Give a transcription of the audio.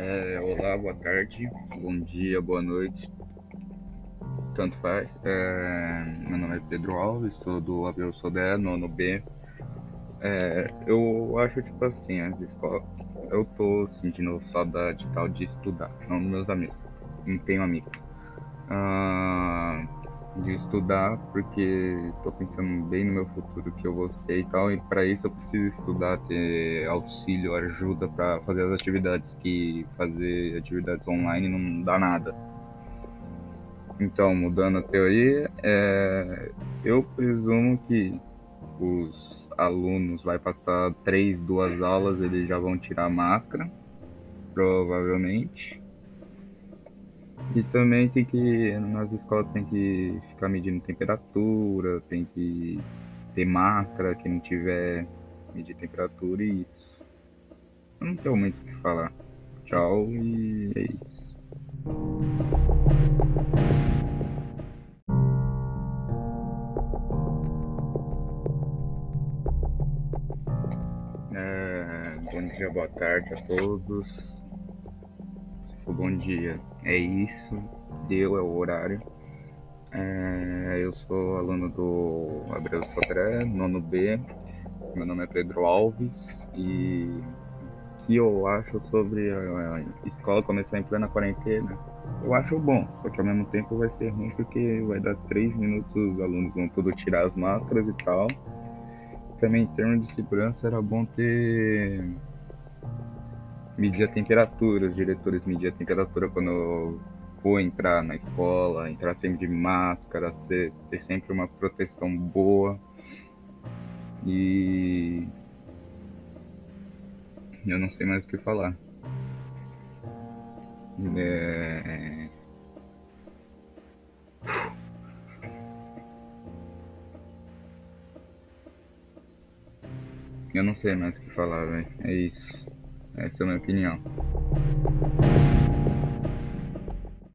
É, olá, boa tarde, bom dia, boa noite, tanto faz. É, meu nome é Pedro Alves, sou do Abel Sodé, nono B. É, eu acho, tipo assim, as escolas, eu tô sentindo saudade tal de estudar, não dos meus amigos, não tenho amigos. Ah, de estudar, porque tô pensando bem no meu futuro, que eu vou ser e tal, e para isso eu preciso estudar, ter auxílio, ajuda para fazer as atividades, que fazer atividades online não dá nada. Então, mudando a teoria, é, eu presumo que os alunos vai passar três, duas aulas, eles já vão tirar a máscara, provavelmente. E também tem que, nas escolas tem que ficar medindo temperatura, tem que ter máscara, quem não tiver medir temperatura e isso. Eu não tenho muito o que falar. Tchau e é isso. É, bom dia, boa tarde a todos. Bom dia, é isso, deu, é o horário. É, eu sou aluno do Abreu Sodré, nono B. Meu nome é Pedro Alves e o que eu acho sobre a escola começar em plena quarentena? Eu acho bom, só que ao mesmo tempo vai ser ruim porque vai dar três minutos os alunos vão tudo tirar as máscaras e tal. Também em termos de segurança era bom ter medir a temperatura, os diretores medir a temperatura quando for entrar na escola, entrar sempre de máscara, ser, ter sempre uma proteção boa. E eu não sei mais o que falar. É... Eu não sei mais o que falar, velho. É isso. Essa é a minha opinião.